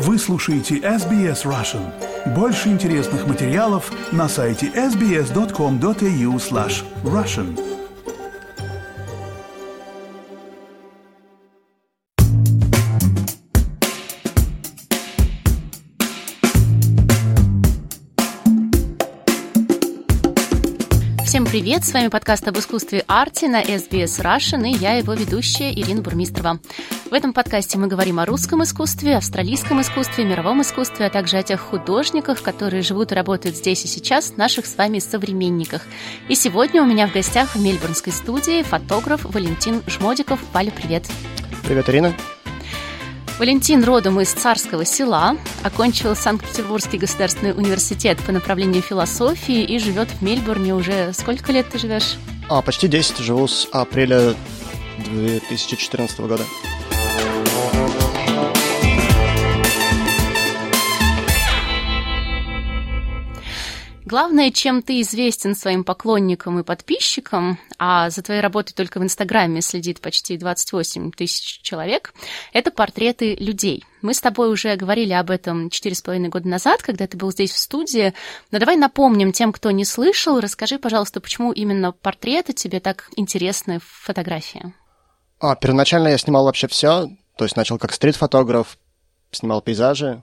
Вы слушаете SBS Russian. Больше интересных материалов на сайте sbs.com.au slash russian. Всем привет! С вами подкаст об искусстве арти на SBS Russian и я его ведущая Ирина Бурмистрова. В этом подкасте мы говорим о русском искусстве, австралийском искусстве, мировом искусстве, а также о тех художниках, которые живут и работают здесь и сейчас, наших с вами современниках. И сегодня у меня в гостях в мельбурнской студии фотограф Валентин Жмодиков. Валя, привет! Привет, Ирина! Валентин родом из Царского села, окончил Санкт-Петербургский государственный университет по направлению философии и живет в Мельбурне уже... Сколько лет ты живешь? А, почти 10. Живу с апреля 2014 года. Главное, чем ты известен своим поклонникам и подписчикам, а за твоей работой только в Инстаграме следит почти 28 тысяч человек, это портреты людей. Мы с тобой уже говорили об этом четыре с половиной года назад, когда ты был здесь в студии. Но давай напомним тем, кто не слышал, расскажи, пожалуйста, почему именно портреты тебе так интересны в фотографии? А, первоначально я снимал вообще все, то есть начал как стрит-фотограф, снимал пейзажи,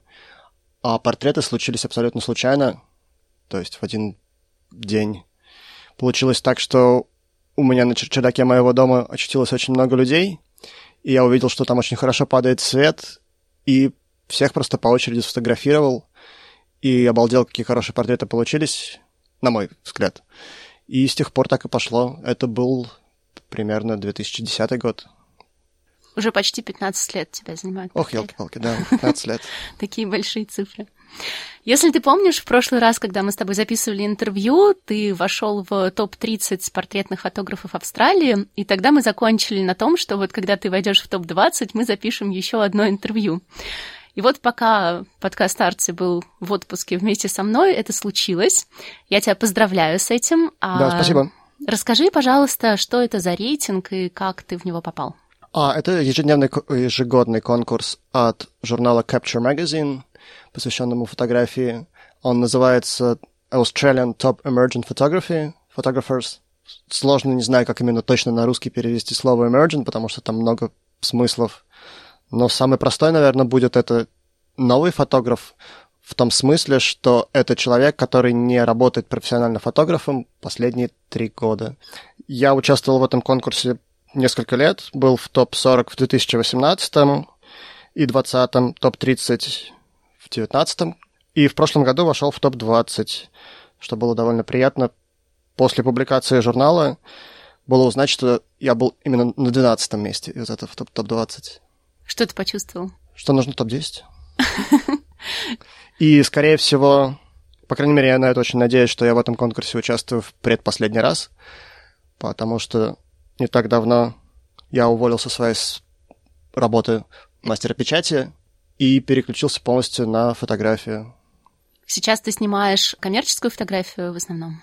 а портреты случились абсолютно случайно. То есть в один день получилось так, что у меня на чердаке моего дома очутилось очень много людей, и я увидел, что там очень хорошо падает свет, и всех просто по очереди сфотографировал, и обалдел, какие хорошие портреты получились, на мой взгляд. И с тех пор так и пошло. Это был примерно 2010 год. Уже почти 15 лет тебя занимают. Ох, елки-палки, да, 15 лет. Такие большие цифры. Если ты помнишь, в прошлый раз, когда мы с тобой записывали интервью, ты вошел в топ-30 портретных фотографов Австралии, и тогда мы закончили на том, что вот когда ты войдешь в топ-20, мы запишем еще одно интервью. И вот пока подкаст Арти был в отпуске вместе со мной, это случилось. Я тебя поздравляю с этим. Да, спасибо. Расскажи, пожалуйста, что это за рейтинг и как ты в него попал? А, это ежедневный, ежегодный конкурс от журнала Capture Magazine, посвященному фотографии. Он называется Australian Top Emergent Photography, Photographers. Сложно, не знаю, как именно точно на русский перевести слово emergent, потому что там много смыслов. Но самый простой, наверное, будет это новый фотограф, в том смысле, что это человек, который не работает профессионально фотографом последние три года. Я участвовал в этом конкурсе несколько лет, был в топ-40 в 2018 и 20 топ-30 в 2019 и в прошлом году вошел в топ-20, что было довольно приятно. После публикации журнала было узнать, что я был именно на 12 месте из этого топ-20. Что ты почувствовал? Что нужно топ-10. И, скорее всего, по крайней мере, я на это очень надеюсь, что я в этом конкурсе участвую в предпоследний раз, потому что не так давно я уволился со своей работы мастера печати и переключился полностью на фотографию. Сейчас ты снимаешь коммерческую фотографию в основном?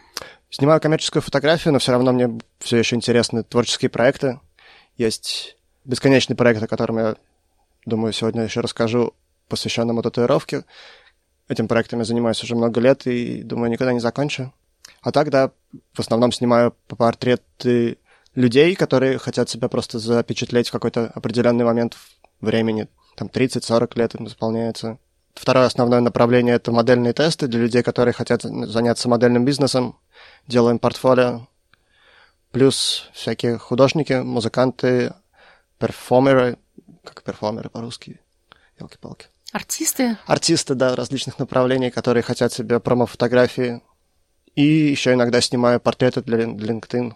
Снимаю коммерческую фотографию, но все равно мне все еще интересны творческие проекты. Есть бесконечный проект, о котором я, думаю, сегодня еще расскажу, посвященному татуировке. Этим проектом я занимаюсь уже много лет и, думаю, никогда не закончу. А так, да, в основном снимаю портреты людей, которые хотят себя просто запечатлеть в какой-то определенный момент времени. Там 30-40 лет им исполняется. Второе основное направление — это модельные тесты для людей, которые хотят заняться модельным бизнесом. Делаем портфолио. Плюс всякие художники, музыканты, перформеры. Как перформеры по-русски? Елки-палки. Артисты? Артисты, да, различных направлений, которые хотят себе промо-фотографии. И еще иногда снимаю портреты для LinkedIn.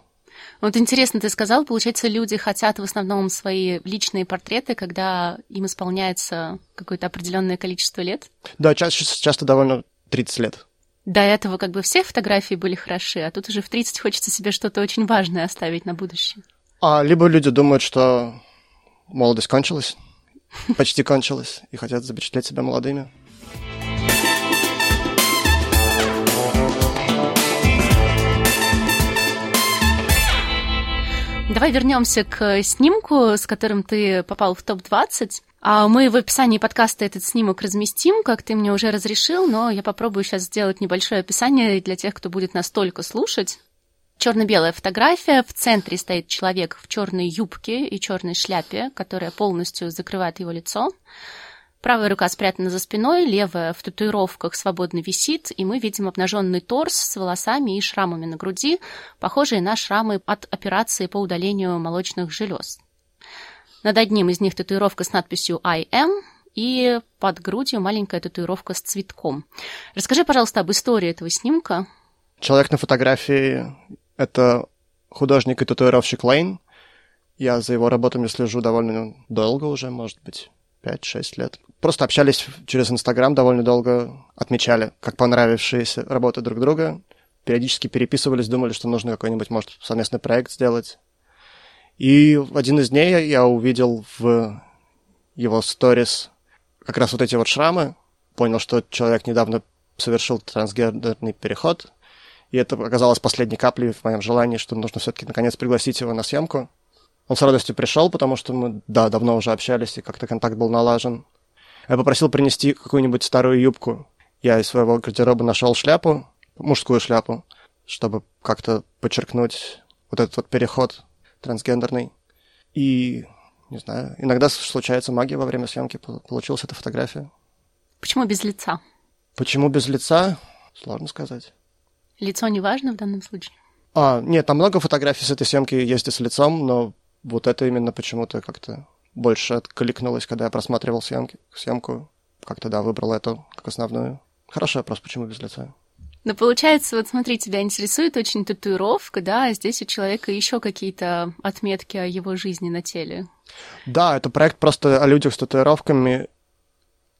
Вот интересно, ты сказал, получается, люди хотят в основном свои личные портреты, когда им исполняется какое-то определенное количество лет? Да, часто, часто довольно 30 лет. До этого как бы все фотографии были хороши, а тут уже в 30 хочется себе что-то очень важное оставить на будущее. А либо люди думают, что молодость кончилась, почти кончилась, и хотят запечатлеть себя молодыми. Давай вернемся к снимку, с которым ты попал в топ-20. А мы в описании подкаста этот снимок разместим, как ты мне уже разрешил, но я попробую сейчас сделать небольшое описание для тех, кто будет настолько слушать. Черно-белая фотография. В центре стоит человек в черной юбке и черной шляпе, которая полностью закрывает его лицо. Правая рука спрятана за спиной, левая в татуировках свободно висит, и мы видим обнаженный торс с волосами и шрамами на груди, похожие на шрамы от операции по удалению молочных желез. Над одним из них татуировка с надписью I am, и под грудью маленькая татуировка с цветком. Расскажи, пожалуйста, об истории этого снимка. Человек на фотографии — это художник и татуировщик Лейн. Я за его работами слежу довольно долго уже, может быть, 5-6 лет. Просто общались через Инстаграм довольно долго, отмечали, как понравившиеся работы друг друга, периодически переписывались, думали, что нужно какой-нибудь, может, совместный проект сделать. И в один из дней я увидел в его сторис как раз вот эти вот шрамы, понял, что человек недавно совершил трансгендерный переход, и это оказалось последней каплей в моем желании, что нужно все-таки наконец пригласить его на съемку. Он с радостью пришел, потому что мы, да, давно уже общались, и как-то контакт был налажен. Я попросил принести какую-нибудь старую юбку. Я из своего гардероба нашел шляпу, мужскую шляпу, чтобы как-то подчеркнуть вот этот вот переход трансгендерный. И, не знаю, иногда случается магия во время съемки, получилась эта фотография. Почему без лица? Почему без лица? Сложно сказать. Лицо не важно в данном случае? А, нет, там много фотографий с этой съемки есть и с лицом, но вот это именно почему-то как-то больше откликнулось, когда я просматривал съемки, съемку. Как-то, да, выбрал эту как основную. Хороший вопрос, почему без лица? Но получается, вот смотри, тебя интересует очень татуировка, да, а здесь у человека еще какие-то отметки о его жизни на теле. Да, это проект просто о людях с татуировками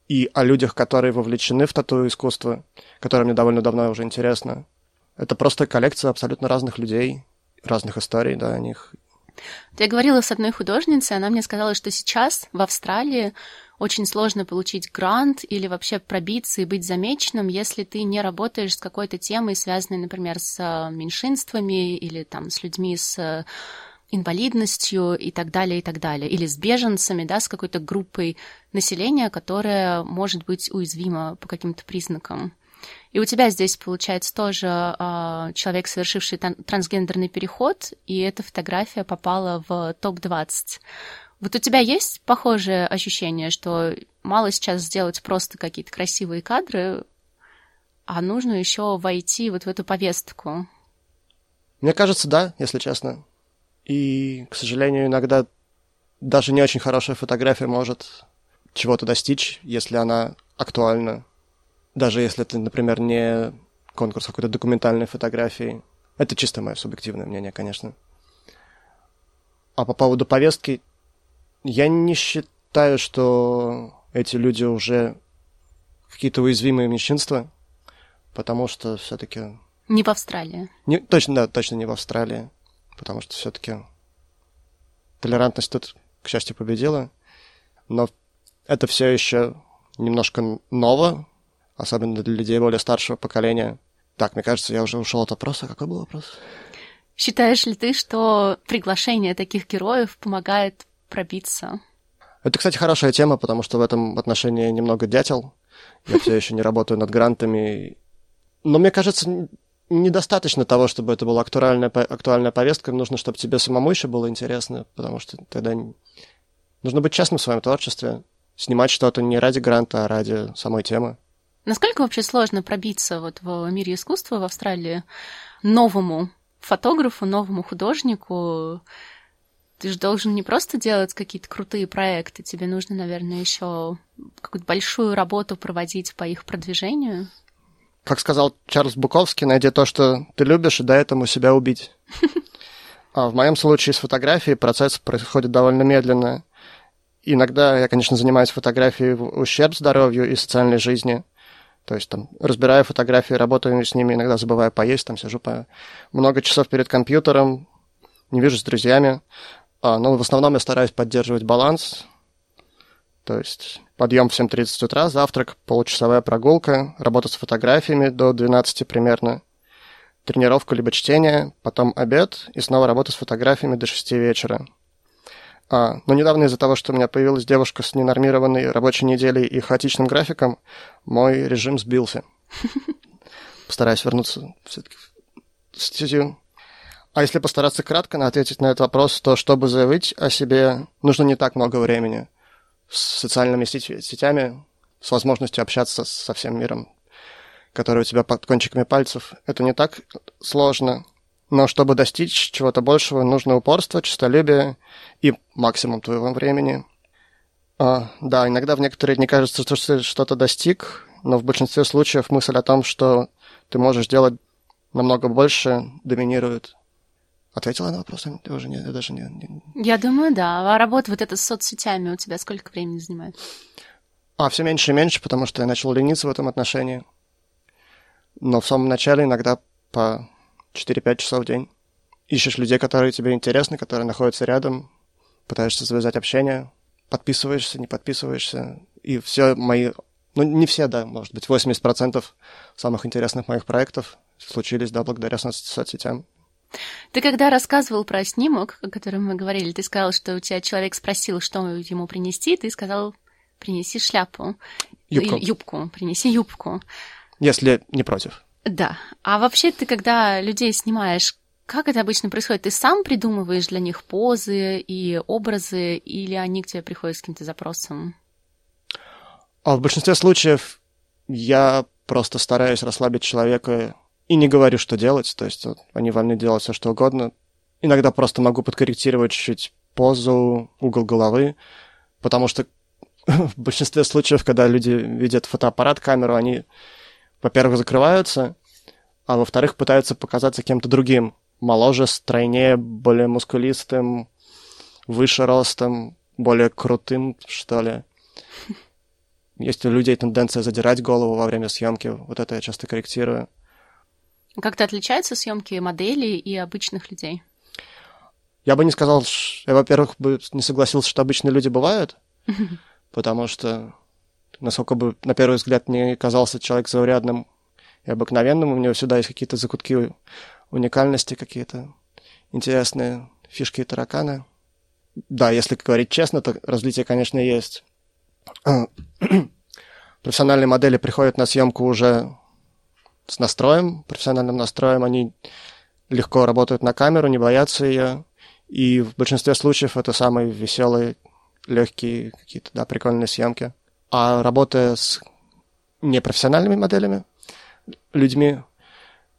и о людях, которые вовлечены в тату-искусство, которое мне довольно давно уже интересно. Это просто коллекция абсолютно разных людей, разных историй, да, о них. Я говорила с одной художницей, она мне сказала, что сейчас в Австралии очень сложно получить грант или вообще пробиться и быть замеченным, если ты не работаешь с какой-то темой, связанной, например, с э, меньшинствами или там с людьми с э, инвалидностью и так далее, и так далее. Или с беженцами, да, с какой-то группой населения, которая может быть уязвима по каким-то признакам. И у тебя здесь, получается, тоже э, человек, совершивший трансгендерный переход, и эта фотография попала в топ-20. Вот у тебя есть похожее ощущение, что мало сейчас сделать просто какие-то красивые кадры, а нужно еще войти вот в эту повестку? Мне кажется, да, если честно. И, к сожалению, иногда даже не очень хорошая фотография может чего-то достичь, если она актуальна. Даже если это, например, не конкурс какой-то документальной фотографии. Это чисто мое субъективное мнение, конечно. А по поводу повестки, я не считаю, что эти люди уже какие-то уязвимые меньшинства, потому что все-таки... Не в Австралии. Не, точно, да, точно не в Австралии, потому что все-таки толерантность тут, к счастью, победила, но это все еще немножко ново, особенно для людей более старшего поколения. Так, мне кажется, я уже ушел от вопроса. Какой был вопрос? Считаешь ли ты, что приглашение таких героев помогает пробиться. Это, кстати, хорошая тема, потому что в этом отношении немного дятел. Я все еще не работаю над грантами. Но мне кажется, недостаточно того, чтобы это была актуальная, актуальная повестка. Нужно, чтобы тебе самому еще было интересно, потому что тогда нужно быть честным в своем творчестве. Снимать что-то не ради гранта, а ради самой темы. Насколько вообще сложно пробиться вот в мире искусства в Австралии новому фотографу, новому художнику? ты же должен не просто делать какие-то крутые проекты, тебе нужно, наверное, еще какую-то большую работу проводить по их продвижению. Как сказал Чарльз Буковский, найди то, что ты любишь, и дай этому себя убить. А в моем случае с фотографией процесс происходит довольно медленно. Иногда я, конечно, занимаюсь фотографией в ущерб здоровью и социальной жизни. То есть там разбираю фотографии, работаю с ними, иногда забываю поесть, там сижу по много часов перед компьютером, не вижусь с друзьями. А, ну, в основном я стараюсь поддерживать баланс. То есть подъем в 7.30 утра, завтрак, получасовая прогулка, работа с фотографиями до 12 примерно. тренировка либо чтение, потом обед и снова работа с фотографиями до 6 вечера. А, но недавно из-за того, что у меня появилась девушка с ненормированной рабочей неделей и хаотичным графиком, мой режим сбился. Постараюсь вернуться все-таки в стезю. А если постараться кратко ответить на этот вопрос, то чтобы заявить о себе, нужно не так много времени. С социальными сетями, с возможностью общаться со всем миром, который у тебя под кончиками пальцев, это не так сложно. Но чтобы достичь чего-то большего, нужно упорство, честолюбие и максимум твоего времени. А, да, иногда в некоторые дни кажется, что ты что-то достиг, но в большинстве случаев мысль о том, что ты можешь делать намного больше, доминирует. Ответила на вопрос? Я уже не, я даже не, не... Я думаю, да. А работа вот эта с соцсетями у тебя сколько времени занимает? А, все меньше и меньше, потому что я начал лениться в этом отношении. Но в самом начале иногда по 4-5 часов в день. Ищешь людей, которые тебе интересны, которые находятся рядом, пытаешься завязать общение, подписываешься, не подписываешься. И все мои... Ну, не все, да, может быть, 80% самых интересных моих проектов случились, да, благодаря соц- соцсетям. Ты когда рассказывал про снимок, о котором мы говорили, ты сказал, что у тебя человек спросил, что ему принести, ты сказал, принеси шляпу. Юбку. Юбку, принеси юбку. Если не против. Да. А вообще ты, когда людей снимаешь, как это обычно происходит? Ты сам придумываешь для них позы и образы, или они к тебе приходят с каким-то запросом? А в большинстве случаев я просто стараюсь расслабить человека и не говорю, что делать. То есть они вольны делать все, что угодно. Иногда просто могу подкорректировать чуть-чуть позу, угол головы, потому что в большинстве случаев, когда люди видят фотоаппарат, камеру, они во-первых, закрываются, а во-вторых, пытаются показаться кем-то другим. Моложе, стройнее, более мускулистым, выше ростом, более крутым, что ли. Есть у людей тенденция задирать голову во время съемки. Вот это я часто корректирую. Как-то отличаются съемки моделей и обычных людей? Я бы не сказал, я, во-первых, бы не согласился, что обычные люди бывают, потому что насколько бы на первый взгляд не казался человек заурядным и обыкновенным, у него всегда есть какие-то закутки уникальности, какие-то интересные фишки и тараканы. Да, если говорить честно, то различия, конечно, есть. Профессиональные модели приходят на съемку уже с настроем, профессиональным настроем, они легко работают на камеру, не боятся ее, и в большинстве случаев это самые веселые, легкие, какие-то, да, прикольные съемки. А работая с непрофессиональными моделями, людьми,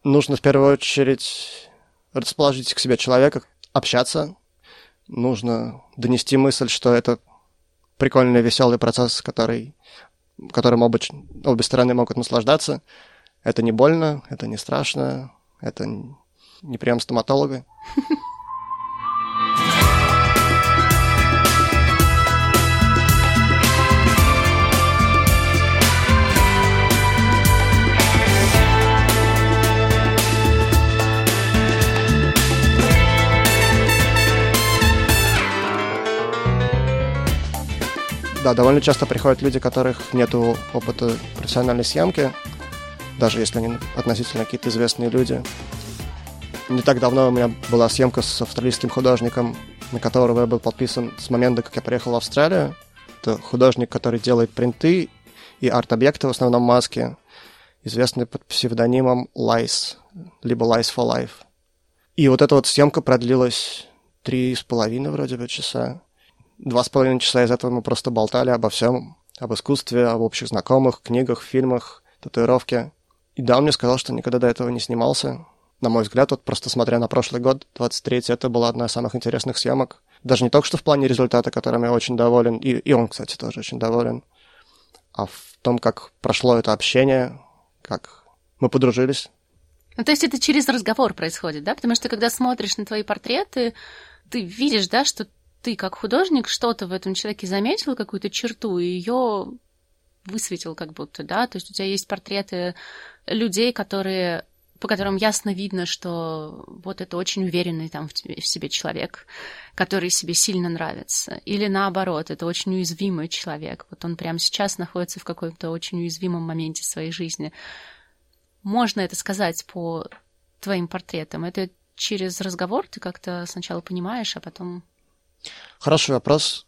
нужно в первую очередь расположить к себе человека, общаться. Нужно донести мысль, что это прикольный, веселый процесс, который, которым оба, обе стороны могут наслаждаться. Это не больно, это не страшно, это не прием стоматолога. Да, довольно часто приходят люди, которых нет опыта профессиональной съемки, даже если они относительно какие-то известные люди. Не так давно у меня была съемка с австралийским художником, на которого я был подписан с момента, как я приехал в Австралию. Это художник, который делает принты и арт-объекты, в основном маски, известный под псевдонимом Lice, либо Lice for Life. И вот эта вот съемка продлилась три с половиной вроде бы часа. Два с половиной часа из этого мы просто болтали обо всем, об искусстве, об общих знакомых, книгах, фильмах, татуировке. И да, он мне сказал, что никогда до этого не снимался. На мой взгляд, вот просто смотря на прошлый год, 23-й, это была одна из самых интересных съемок. Даже не только что в плане результата, которым я очень доволен, и, и он, кстати, тоже очень доволен, а в том, как прошло это общение, как мы подружились. Ну, то есть это через разговор происходит, да? Потому что когда смотришь на твои портреты, ты видишь, да, что ты как художник что-то в этом человеке заметил, какую-то черту, и ее высветил как будто, да, то есть у тебя есть портреты людей, которые по которым ясно видно, что вот это очень уверенный там в, тебе, в себе человек, который себе сильно нравится. Или наоборот, это очень уязвимый человек. Вот он прямо сейчас находится в каком-то очень уязвимом моменте своей жизни. Можно это сказать по твоим портретом? Это через разговор ты как-то сначала понимаешь, а потом... Хороший вопрос.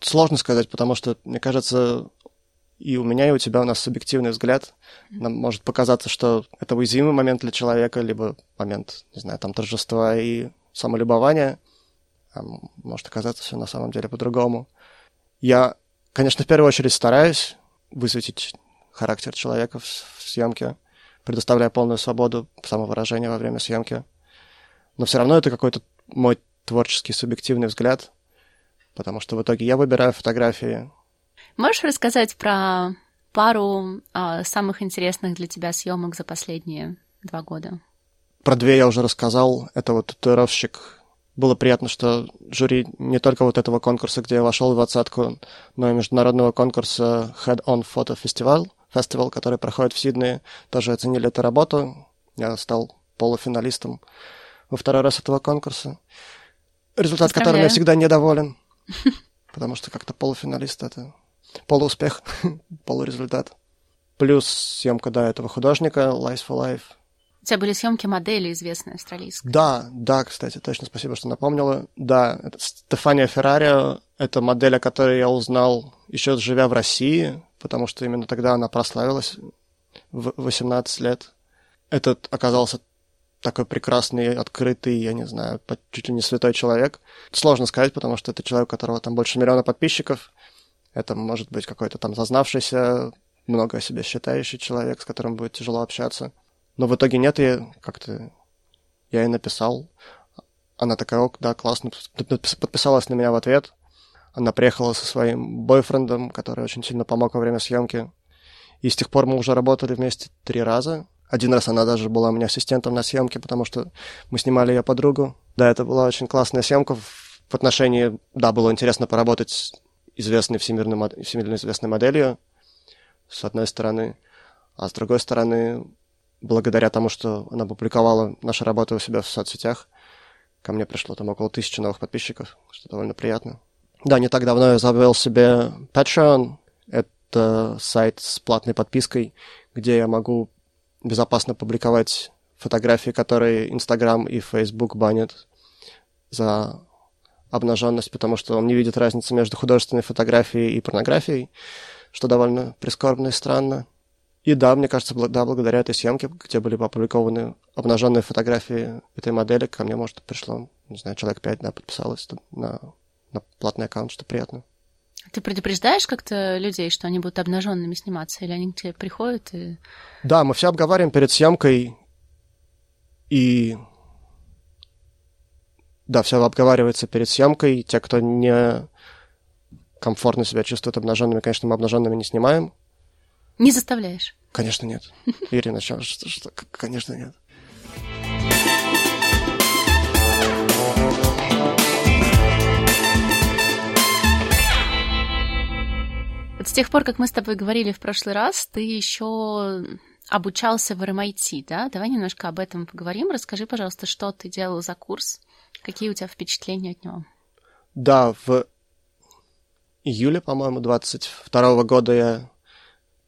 Сложно сказать, потому что, мне кажется, и у меня, и у тебя у нас субъективный взгляд. Нам может показаться, что это уязвимый момент для человека, либо момент, не знаю, там торжества и самолюбования. А может оказаться все на самом деле по-другому. Я, конечно, в первую очередь стараюсь высветить характер человека в, в съемке, предоставляя полную свободу самовыражения во время съемки. Но все равно это какой-то мой творческий субъективный взгляд, потому что в итоге я выбираю фотографии, Можешь рассказать про пару а, самых интересных для тебя съемок за последние два года? Про две я уже рассказал. Это вот татуировщик. Было приятно, что жюри не только вот этого конкурса, где я вошел в двадцатку, но и международного конкурса Head On Photo Festival, фестивал, который проходит в Сиднее, тоже оценили эту работу. Я стал полуфиналистом во второй раз этого конкурса. Результат которого я всегда недоволен, потому что как-то полуфиналист — это полууспех, полурезультат. Плюс съемка до этого художника Life for Life. У тебя были съемки модели известной австралийской. Да, да, кстати, точно спасибо, что напомнила. Да, это Стефания Феррарио, это модель, о которой я узнал еще живя в России, потому что именно тогда она прославилась в 18 лет. Этот оказался такой прекрасный, открытый, я не знаю, чуть ли не святой человек. Сложно сказать, потому что это человек, у которого там больше миллиона подписчиков, это может быть какой-то там зазнавшийся, много о себе считающий человек, с которым будет тяжело общаться. Но в итоге нет, и как-то я ей написал. Она такая, да, классно, подписалась на меня в ответ. Она приехала со своим бойфрендом, который очень сильно помог во время съемки. И с тех пор мы уже работали вместе три раза. Один раз она даже была у меня ассистентом на съемке, потому что мы снимали ее подругу. Да, это была очень классная съемка в отношении... Да, было интересно поработать известной всемирно, всемирно известной моделью, с одной стороны, а с другой стороны, благодаря тому, что она публиковала наши работы у себя в соцсетях, ко мне пришло там около тысячи новых подписчиков, что довольно приятно. Да, не так давно я завел себе Patreon. Это сайт с платной подпиской, где я могу безопасно публиковать фотографии, которые Instagram и Facebook банят за обнаженность, потому что он не видит разницы между художественной фотографией и порнографией, что довольно прискорбно и странно. И да, мне кажется, да, благодаря этой съемке, где были опубликованы обнаженные фотографии этой модели, ко мне, может, пришло, не знаю, человек пять, да, подписалось на, на платный аккаунт, что приятно. Ты предупреждаешь как-то людей, что они будут обнаженными сниматься, или они к тебе приходят и... Да, мы все обговариваем перед съемкой, и да, все обговаривается перед съемкой. Те, кто не комфортно себя чувствует обнаженными, конечно, мы обнаженными не снимаем. Не заставляешь? Конечно, нет. Ирина, что, что, что, конечно, нет. Вот с тех пор, как мы с тобой говорили в прошлый раз, ты еще обучался в RMIT, да? Давай немножко об этом поговорим. Расскажи, пожалуйста, что ты делал за курс? Какие у тебя впечатления от него? Да, в июле, по-моему, 22 года я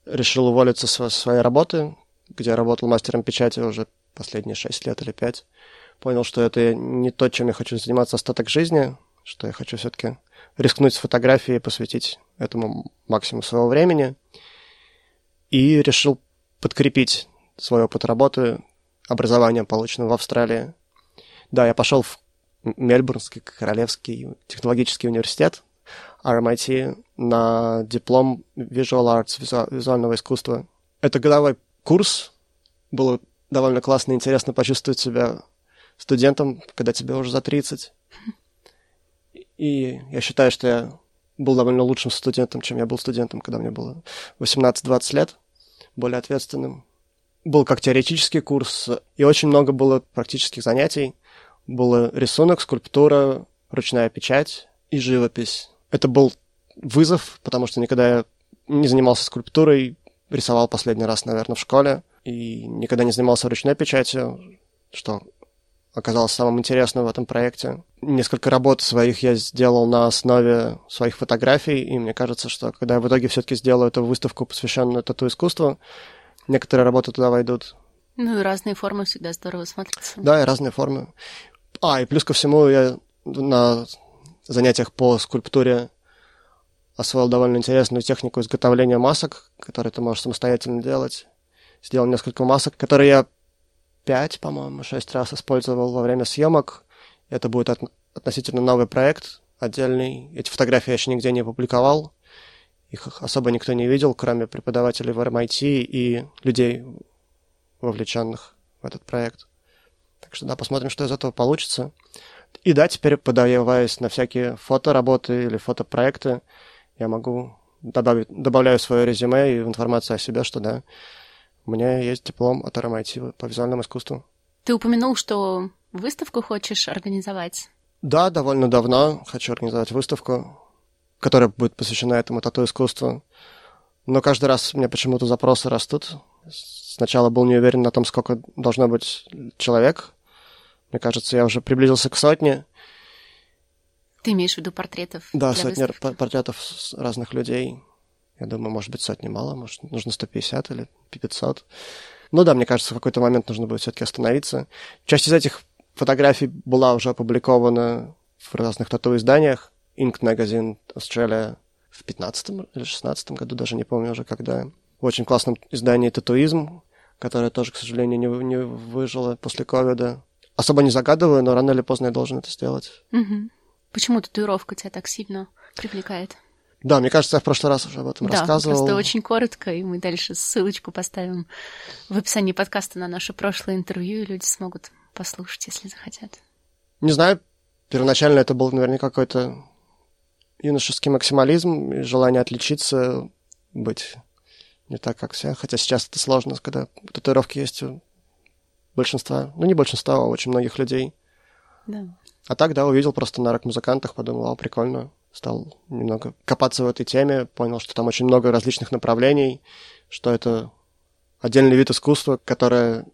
решил уволиться со своей работы, где я работал мастером печати уже последние 6 лет или 5. Понял, что это не то, чем я хочу заниматься остаток жизни, что я хочу все-таки рискнуть с фотографией и посвятить этому максимум своего времени. И решил подкрепить свой опыт работы образованием, полученным в Австралии. Да, я пошел в Мельбурнский Королевский технологический университет, RMIT, на диплом Visual Arts, визу- визуального искусства. Это годовой курс. Было довольно классно и интересно почувствовать себя студентом, когда тебе уже за 30. И я считаю, что я был довольно лучшим студентом, чем я был студентом, когда мне было 18-20 лет, более ответственным. Был как теоретический курс, и очень много было практических занятий – был рисунок, скульптура, ручная печать и живопись. Это был вызов, потому что никогда я не занимался скульптурой, рисовал последний раз, наверное, в школе, и никогда не занимался ручной печатью, что оказалось самым интересным в этом проекте. Несколько работ своих я сделал на основе своих фотографий, и мне кажется, что когда я в итоге все-таки сделаю эту выставку, посвященную тату-искусству, некоторые работы туда войдут. Ну и разные формы всегда здорово смотрятся. Да, и разные формы. А, и плюс ко всему я на занятиях по скульптуре освоил довольно интересную технику изготовления масок, которые ты можешь самостоятельно делать. Сделал несколько масок, которые я пять, по-моему, шесть раз использовал во время съемок. Это будет от, относительно новый проект отдельный. Эти фотографии я еще нигде не публиковал. Их особо никто не видел, кроме преподавателей в RMIT и людей, вовлеченных в этот проект. Так что да, посмотрим, что из этого получится. И да, теперь подаваясь на всякие фотоработы или фотопроекты, я могу добавить, добавляю свое резюме и информацию о себе, что да, у меня есть диплом от RMIT по визуальному искусству. Ты упомянул, что выставку хочешь организовать? Да, довольно давно хочу организовать выставку, которая будет посвящена этому тату-искусству. Но каждый раз у меня почему-то запросы растут. Сначала был не уверен на том, сколько должно быть человек. Мне кажется, я уже приблизился к сотне. Ты имеешь в виду портретов? Да, сотни выставки? портретов разных людей. Я думаю, может быть, сотни мало, может, нужно 150 или 500. Ну да, мне кажется, в какой-то момент нужно будет все-таки остановиться. Часть из этих фотографий была уже опубликована в разных тату-изданиях. Ink Magazine Australia в 15 или 16 году, даже не помню уже когда. В очень классном издании «Татуизм», которое тоже, к сожалению, не, не выжило после ковида. Особо не загадываю, но рано или поздно я должен это сделать. Угу. Почему татуировка тебя так сильно привлекает? Да, мне кажется, я в прошлый раз уже об этом да, рассказывал. просто очень коротко, и мы дальше ссылочку поставим в описании подкаста на наше прошлое интервью, и люди смогут послушать, если захотят. Не знаю, первоначально это был наверное, какой-то юношеский максимализм и желание отличиться, быть не так, как все. Хотя сейчас это сложно, когда татуировки есть у большинства, ну не большинства, а очень многих людей. Да. А так, да, увидел просто на рок-музыкантах, подумал, а, прикольно. Стал немного копаться в этой теме, понял, что там очень много различных направлений, что это отдельный вид искусства, которое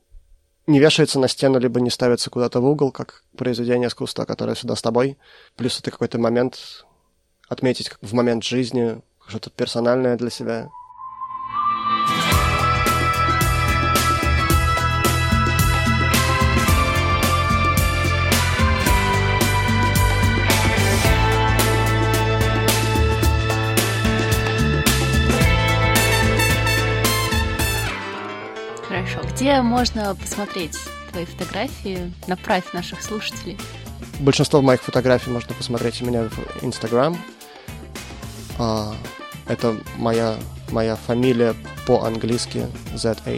не вешается на стену, либо не ставится куда-то в угол, как произведение искусства, которое всегда с тобой. Плюс это какой-то момент отметить в момент жизни, что-то персональное для себя. Где можно посмотреть твои фотографии? Направь наших слушателей. Большинство моих фотографий можно посмотреть у меня в Инстаграм. А, это моя, моя фамилия по-английски Z-H-M-O-D-I-K-O-V.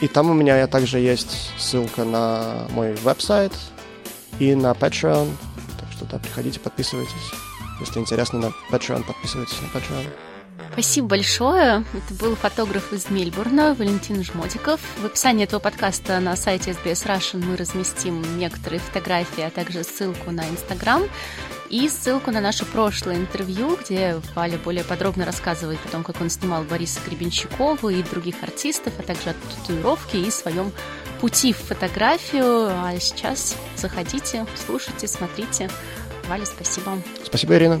И там у меня также есть ссылка на мой веб-сайт и на Patreon. Так что да, приходите, подписывайтесь. Если интересно на Patreon, подписывайтесь на Patreon. Спасибо большое. Это был фотограф из Мельбурна Валентин Жмотиков. В описании этого подкаста на сайте SBS Russian мы разместим некоторые фотографии, а также ссылку на Инстаграм и ссылку на наше прошлое интервью, где Валя более подробно рассказывает о том, как он снимал Бориса Гребенщикова и других артистов, а также о татуировке и своем пути в фотографию. А сейчас заходите, слушайте, смотрите. Валя, спасибо. Спасибо, Ирина.